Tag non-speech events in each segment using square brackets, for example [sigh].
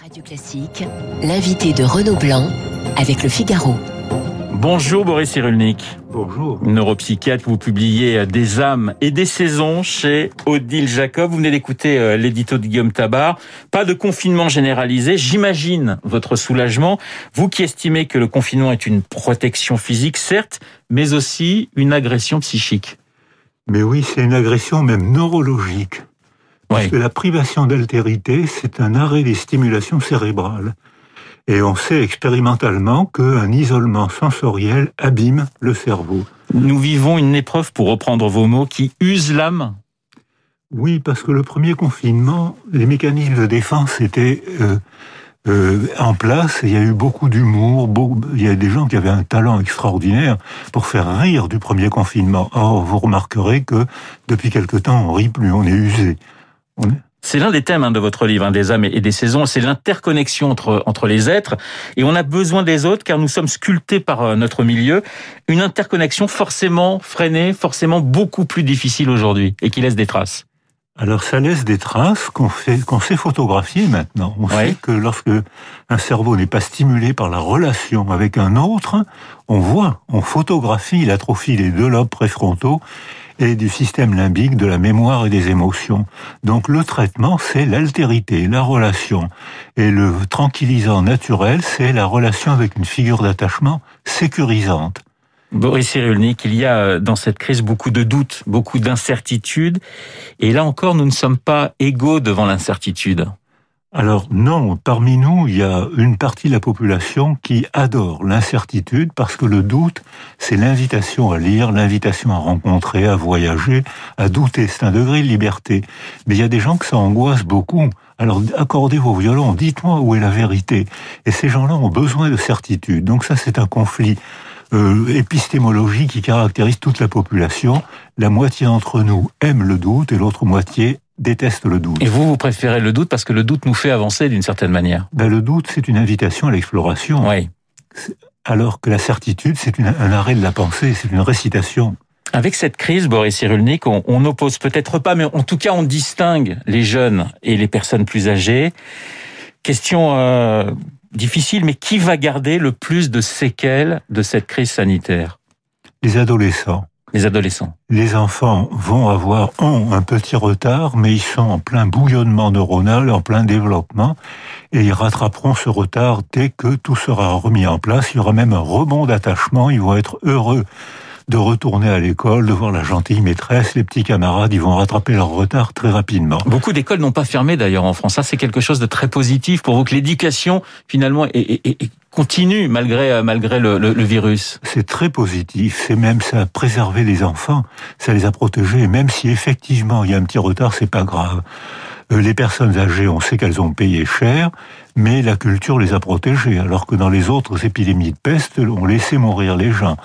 Radio Classique, l'invité de Renaud Blanc avec le Figaro. Bonjour Boris Cyrulnik. Bonjour. Neuropsychiatre, vous publiez Des âmes et des saisons chez Odile Jacob. Vous venez d'écouter euh, l'édito de Guillaume Tabar. Pas de confinement généralisé. J'imagine votre soulagement. Vous qui estimez que le confinement est une protection physique, certes, mais aussi une agression psychique. Mais oui, c'est une agression même neurologique. Parce que la privation d'altérité, c'est un arrêt des stimulations cérébrales. Et on sait expérimentalement qu'un isolement sensoriel abîme le cerveau. Nous vivons une épreuve, pour reprendre vos mots, qui use l'âme Oui, parce que le premier confinement, les mécanismes de défense étaient euh, euh, en place. Il y a eu beaucoup d'humour. Il y a des gens qui avaient un talent extraordinaire pour faire rire du premier confinement. Or, vous remarquerez que depuis quelque temps, on rit plus, on est usé. C'est l'un des thèmes hein, de votre livre, hein, des âmes et des saisons, c'est l'interconnexion entre, entre les êtres, et on a besoin des autres car nous sommes sculptés par euh, notre milieu, une interconnexion forcément freinée, forcément beaucoup plus difficile aujourd'hui, et qui laisse des traces. Alors ça laisse des traces qu'on fait, qu'on sait photographier maintenant. On sait que lorsque un cerveau n'est pas stimulé par la relation avec un autre, on voit, on photographie l'atrophie des deux lobes préfrontaux et du système limbique, de la mémoire et des émotions. Donc le traitement, c'est l'altérité, la relation. Et le tranquillisant naturel, c'est la relation avec une figure d'attachement sécurisante. Boris Cyrulnik, il y a euh, dans cette crise beaucoup de doutes, beaucoup d'incertitudes. Et là encore, nous ne sommes pas égaux devant l'incertitude. Alors non, parmi nous, il y a une partie de la population qui adore l'incertitude parce que le doute, c'est l'invitation à lire, l'invitation à rencontrer, à voyager, à douter. C'est un degré de liberté. Mais il y a des gens que ça angoisse beaucoup. Alors accordez vos violons, dites-moi où est la vérité. Et ces gens-là ont besoin de certitude. Donc ça, c'est un conflit euh, épistémologique qui caractérise toute la population. La moitié d'entre nous aime le doute et l'autre moitié déteste le doute. Et vous, vous préférez le doute parce que le doute nous fait avancer d'une certaine manière. Ben, le doute, c'est une invitation à l'exploration. Oui. Alors que la certitude, c'est un arrêt de la pensée, c'est une récitation. Avec cette crise, Boris Cyrulnik, on, n'oppose peut-être pas, mais en tout cas, on distingue les jeunes et les personnes plus âgées. Question euh, difficile, mais qui va garder le plus de séquelles de cette crise sanitaire? Les adolescents les adolescents Les enfants vont avoir un petit retard, mais ils sont en plein bouillonnement neuronal, en plein développement, et ils rattraperont ce retard dès que tout sera remis en place. Il y aura même un rebond d'attachement, ils vont être heureux de retourner à l'école, de voir la gentille maîtresse, les petits camarades, ils vont rattraper leur retard très rapidement. Beaucoup d'écoles n'ont pas fermé d'ailleurs en France. Ça, c'est quelque chose de très positif pour vous que l'éducation finalement continue malgré euh, malgré le, le, virus. C'est très positif. C'est même ça a préservé les enfants, ça les a protégés. même si effectivement il y a un petit retard, c'est pas grave. Euh, les personnes âgées, on sait qu'elles ont payé cher, mais la culture les a protégées, alors que dans les autres épidémies de peste, on laissait mourir les gens.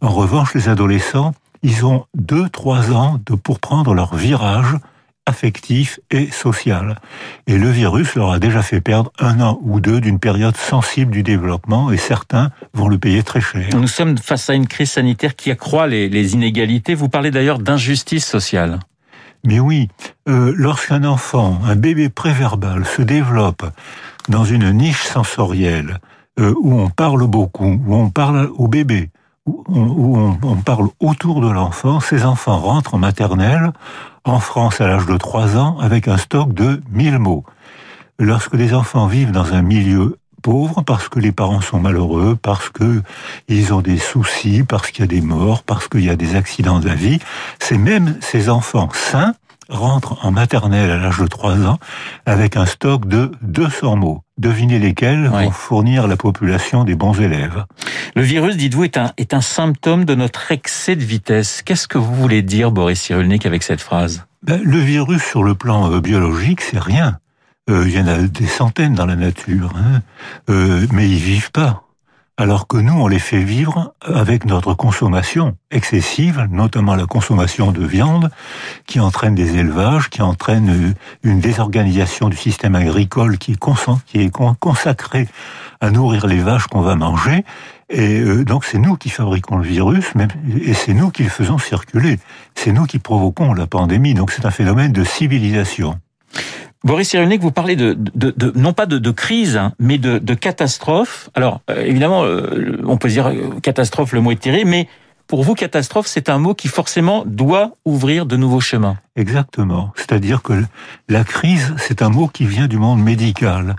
En revanche, les adolescents, ils ont deux, trois ans de, pour prendre leur virage affectif et social. Et le virus leur a déjà fait perdre un an ou deux d'une période sensible du développement et certains vont le payer très cher. Nous sommes face à une crise sanitaire qui accroît les, les inégalités. Vous parlez d'ailleurs d'injustice sociale. Mais oui, euh, lorsqu'un enfant, un bébé préverbal se développe dans une niche sensorielle euh, où on parle beaucoup, où on parle au bébé, où on, parle autour de l'enfant, ces enfants rentrent en maternelle, en France à l'âge de 3 ans, avec un stock de 1000 mots. Lorsque les enfants vivent dans un milieu pauvre, parce que les parents sont malheureux, parce que ils ont des soucis, parce qu'il y a des morts, parce qu'il y a des accidents de la vie, c'est même ces enfants sains rentrent en maternelle à l'âge de 3 ans avec un stock de 200 mots. Devinez lesquels vont fournir la population des bons élèves. Le virus, dites-vous, est un, symptôme de notre excès de vitesse. Qu'est-ce que vous voulez dire, Boris Cyrulnik, avec cette phrase? Ben, Le virus, sur le plan euh, biologique, c'est rien. Euh, il y en a des centaines dans la nature, hein. euh, mais ils vivent pas alors que nous, on les fait vivre avec notre consommation excessive, notamment la consommation de viande, qui entraîne des élevages, qui entraîne une désorganisation du système agricole qui est, consacré à nourrir les vaches qu'on va manger. Et euh, donc c'est nous qui fabriquons le virus, et c'est nous qui le faisons circuler. C'est nous qui provoquons la pandémie. Donc c'est un phénomène de civilisation. Boris Cyrulnik, vous parlez de, de, de non pas de, de crise, hein, mais de, de catastrophe. Alors euh, évidemment, euh, on peut dire euh, catastrophe, le mot est terrible, mais pour vous, catastrophe, c'est un mot qui forcément doit ouvrir de nouveaux chemins. Exactement. C'est-à-dire que la crise, c'est un mot qui vient du monde médical.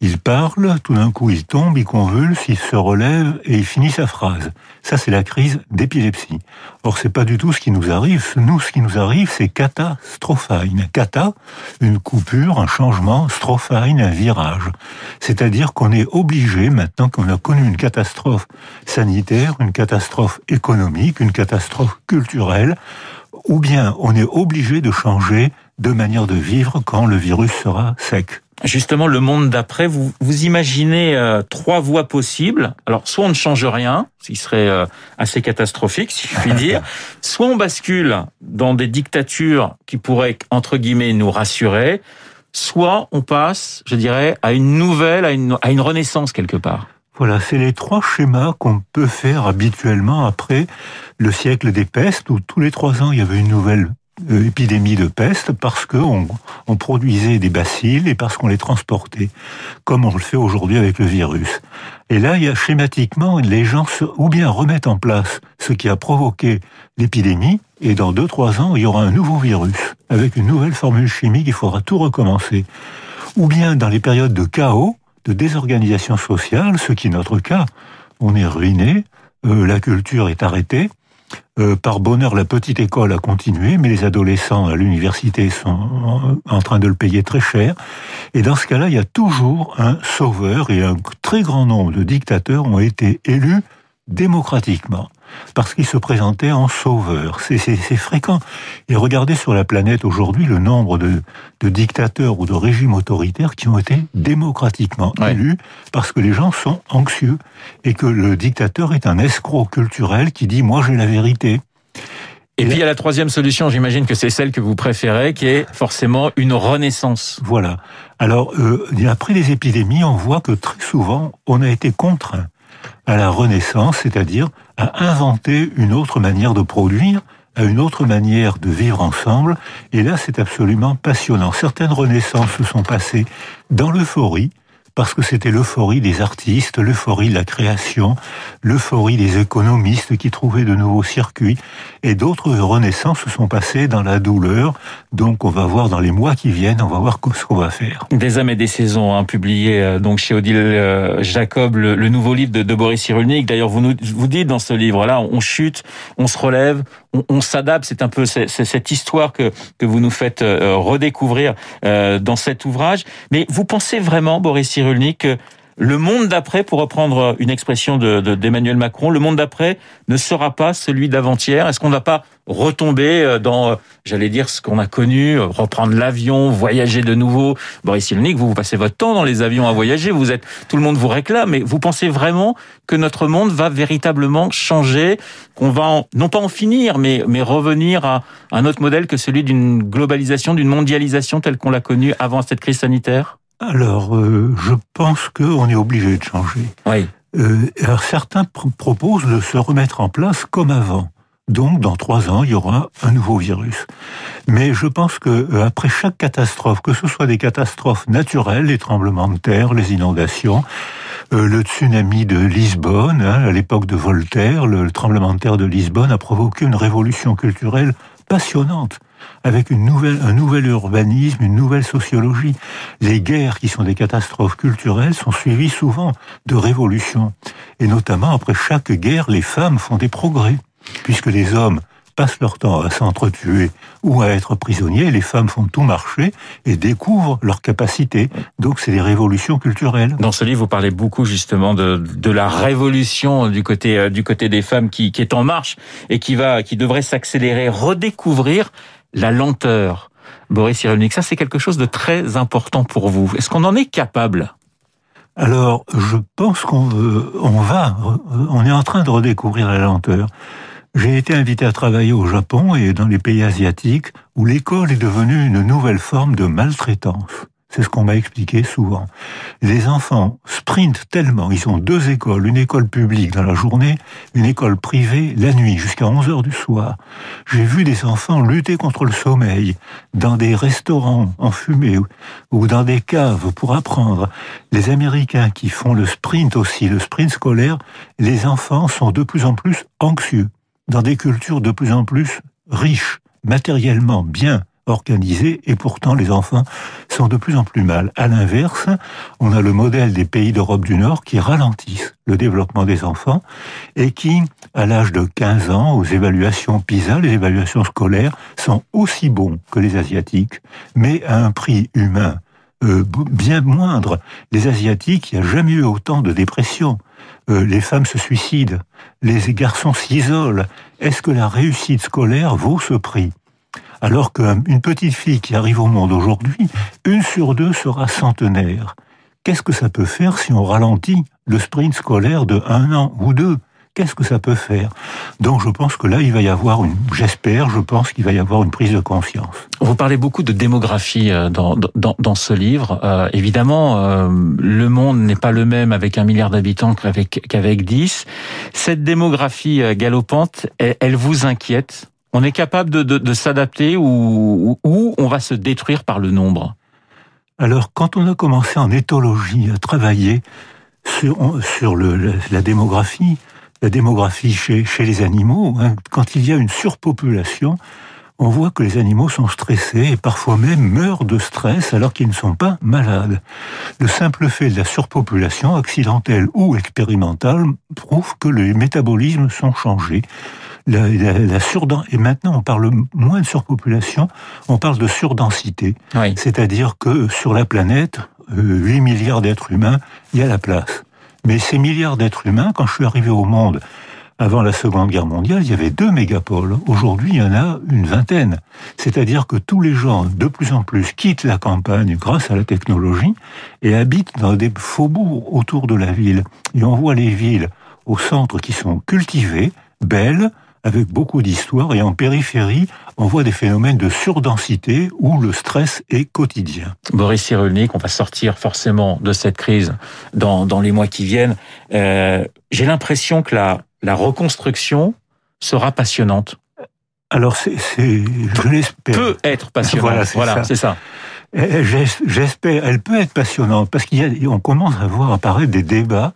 Il parle, tout d'un coup il tombe, il convulse, il se relève et il finit sa phrase. Ça, c'est la crise d'épilepsie. Or, c'est pas du tout ce qui nous arrive. Nous, ce qui nous arrive, c'est catastrophaine. Kata, une coupure, un changement, strophaine, un virage. C'est-à-dire qu'on est obligé, maintenant qu'on a connu une catastrophe sanitaire, une catastrophe économique, une catastrophe culturelle, ou bien on est obligé de changer de manière de vivre quand le virus sera sec justement le monde d'après, vous, vous imaginez euh, trois voies possibles. Alors, soit on ne change rien, ce qui serait euh, assez catastrophique, si je puis [laughs] dire, soit on bascule dans des dictatures qui pourraient, entre guillemets, nous rassurer, soit on passe, je dirais, à une nouvelle, à une, à une renaissance quelque part. Voilà, c'est les trois schémas qu'on peut faire habituellement après le siècle des pestes, où tous les trois ans, il y avait une nouvelle épidémie de peste parce qu'on on produisait des bacilles et parce qu'on les transportait, comme on le fait aujourd'hui avec le virus. Et là, il y a schématiquement, les gens ou bien remettent en place ce qui a provoqué l'épidémie, et dans deux, trois ans, il y aura un nouveau virus, avec une nouvelle formule chimique, il faudra tout recommencer. Ou bien dans les périodes de chaos, de désorganisation sociale, ce qui est notre cas, on est ruiné, euh, la culture est arrêtée, euh, par bonheur, la petite école a continué, mais les adolescents à l'université sont en train de le payer très cher. Et dans ce cas-là, il y a toujours un sauveur et un très grand nombre de dictateurs ont été élus démocratiquement parce qu'il se présentait en sauveur. C'est fréquent. Et regardez sur la planète aujourd'hui le nombre de, dictateurs ou de régimes autoritaires qui ont été démocratiquement élus parce que les gens sont anxieux et que le dictateur est un escroc culturel qui dit moi j'ai la vérité. Et, puis il y a la troisième solution, j'imagine que c'est celle que vous préférez, qui est forcément une renaissance. Voilà. Alors, euh, après les épidémies, on voit que très souvent, on a été contraint à la Renaissance, c'est-à-dire à inventer une autre manière de produire, à une autre manière de vivre ensemble. Et là, c'est absolument passionnant. Certaines renaissances se sont passées dans l'euphorie, parce que c'était l'euphorie des artistes, l'euphorie de la création, l'euphorie des économistes qui trouvaient de nouveaux circuits, et d'autres renaissances se sont passées dans la douleur. Donc on va voir dans les mois qui viennent, on va voir ce qu'on va faire. Des âmes et des saisons, hein, publié euh, donc chez Odile euh, Jacob, le, nouveau livre de, Boris Cyrulnik. D'ailleurs, vous vous dites dans ce livre-là, on chute, on se relève, on, s'adapte. C'est un peu cette histoire que que vous nous faites euh, redécouvrir dans cet ouvrage. Mais vous pensez vraiment, Boris Cyrulnik que le monde d'après, pour reprendre une expression d'Emmanuel de, Macron, le monde d'après ne sera pas celui d'avant-hier. Est-ce qu'on ne va pas retomber euh, dans, euh, j'allais dire, ce qu'on a connu, euh, reprendre l'avion, voyager de nouveau? Boris Cyrulnik, vous, vous passez votre temps dans les avions à voyager, vous êtes, tout le monde vous réclame, mais vous pensez vraiment que notre monde va véritablement changer, qu'on va non pas en finir, mais, mais revenir à un autre modèle que celui d'une globalisation, d'une mondialisation telle qu'on l'a connue avant cette crise sanitaire? Alors, euh, je pense qu'on est obligé de changer. Oui. Euh, alors certains proposent de se remettre en place comme avant. Donc, dans trois ans, il y aura un nouveau virus. Mais je pense que euh, après chaque catastrophe, que ce soit des catastrophes naturelles, les tremblements de terre, les inondations, le tsunami de Lisbonne, hein, à l'époque de Voltaire, le tremblement de terre de Lisbonne a provoqué une révolution culturelle passionnante avec une nouvelle, un nouvel urbanisme, une nouvelle sociologie. Les guerres, qui sont des catastrophes culturelles, sont suivies souvent de révolutions. Et notamment, après chaque guerre, les femmes font des progrès, puisque les hommes passent leur temps à s'entretuer ou à être prisonniers, les femmes font tout marcher et découvrent leurs capacités. Donc c'est des révolutions culturelles. Dans ce livre, vous parlez beaucoup justement de, de la révolution du côté euh, du côté des femmes qui, qui est en marche et qui va qui devrait s'accélérer, redécouvrir la lenteur. Boris Cyrulnik, ça c'est quelque chose de très important pour vous. Est-ce qu'on en est capable? Alors, je pense qu'on on va, on est en train de redécouvrir la lenteur. J'ai été invité à travailler au Japon et dans les pays asiatiques où l'école est devenue une nouvelle forme de maltraitance. C'est ce qu'on m'a expliqué souvent. Les enfants sprintent tellement. Ils ont deux écoles, une école publique dans la journée, une école privée la nuit, jusqu'à 11 heures du soir. J'ai vu des enfants lutter contre le sommeil dans des restaurants en fumée ou dans des caves pour apprendre. Les Américains qui font le sprint aussi, le sprint scolaire, les enfants sont de plus en plus anxieux dans des cultures de plus en plus riches, matériellement bien organisés et pourtant les enfants sont de plus en plus mal. À l'inverse, on a le modèle des pays d'Europe du Nord qui ralentissent le développement des enfants et qui, à l'âge de 15 ans, aux évaluations PISA, les évaluations scolaires, sont aussi bons que les Asiatiques, mais à un prix humain euh, bien moindre. Les Asiatiques, il n'y a jamais eu autant de dépression. Euh, les femmes se suicident, les garçons s'isolent. Est-ce que la réussite scolaire vaut ce prix? Alors qu'une petite fille qui arrive au monde aujourd'hui, une sur deux sera centenaire. Qu'est-ce que ça peut faire si on ralentit le sprint scolaire de un an ou deux? Qu'est-ce que ça peut faire? Donc je pense que là, il va y avoir une, j'espère, je pense qu'il va y avoir une prise de conscience. Vous parlez beaucoup de démographie euh, dans, dans, dans ce livre. Euh, évidemment, euh, le monde n'est pas le même avec un milliard d'habitants qu'avec qu'avec 10. Cette démographie galopante, elle vous inquiète? On est capable de, s'adapter ou, on va se détruire par le nombre? Alors, quand on a commencé en éthologie à travailler sur, la, démographie, la démographie chez, chez les animaux, hein, quand il y a une surpopulation, on voit que les animaux sont stressés et parfois même meurent de stress alors qu'ils ne sont pas malades. Le simple fait de la surpopulation, accidentelle ou expérimentale, prouve que les métabolismes sont changés la, la, et maintenant on parle moins de surpopulation, on parle de surdensité. C'est-à-dire que sur la planète, 8 euh, milliards d'êtres humains, il y a la place. Mais ces milliards d'êtres humains, quand je suis arrivé au monde avant la Seconde Guerre mondiale, il y avait deux mégapoles. Aujourd'hui, il y en a une vingtaine. C'est-à-dire que tous les gens, de plus en plus, quittent la campagne grâce à la technologie et habitent dans des faubourgs autour de la ville. Et on voit les villes au centre qui sont cultivées, belles, avec beaucoup d'histoire, et en périphérie, on voit des phénomènes de surdensité où le stress est quotidien. Boris Cyrulnik, on va sortir forcément de cette crise dans, dans les mois qui viennent. Euh, J'ai l'impression que la, la reconstruction sera passionnante. Alors, c'est, je l'espère. Peut être passionnante. Voilà, c'est ça. Eh, j'espère, elle peut être passionnante parce qu'on commence à voir apparaître des débats.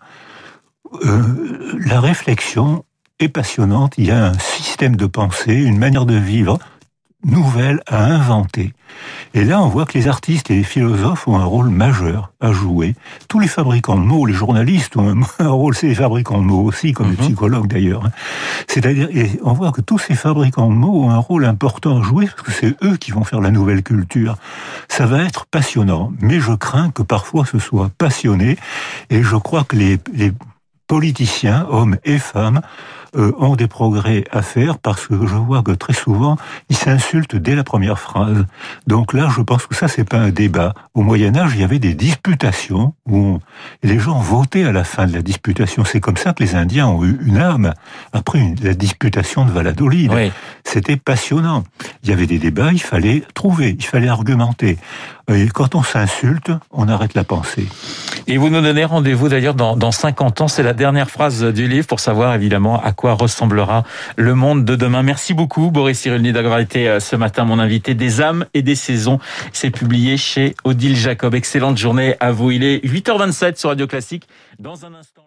Euh, la réflexion passionnante. Il y a un système de pensée, une manière de vivre nouvelle à inventer. Et là, on voit que les artistes et les philosophes ont un rôle majeur à jouer. Tous les fabricants de mots, les journalistes ont un, [laughs] rôle, c'est les fabricants de mots aussi, comme les mhm. psychologues d'ailleurs. Hein. C'est-à-dire, on voit que tous ces fabricants de mots ont un rôle important à jouer, parce que c'est eux qui vont faire la nouvelle culture. Ça va être passionnant, mais je crains que parfois ce soit passionné, et je crois que les, les politiciens, hommes et femmes, euh, ont des progrès à faire parce que je vois que très souvent, ils s'insultent dès la première phrase. Donc là, je pense que ça, c'est pas un débat. Au Moyen Âge, il y avait des disputations où les gens votaient à la fin de la disputation. C'est comme ça que les Indiens ont eu une âme après la disputation de Valladolid. C'était passionnant. Il y avait des débats, il fallait trouver, il fallait argumenter. Et quand on s'insulte, on arrête la pensée. Et vous nous donnez rendez-vous d'ailleurs dans, dans 50 ans. C'est la dernière phrase du livre pour savoir évidemment à quoi ressemblera le monde de demain. Merci beaucoup Boris Cyrulny d'avoir été euh, ce matin mon invité des âmes et des saisons. C'est publié chez Odile Jacob. Excellente journée à vous. Il est 8h27 sur Radio Classique. Dans un instant.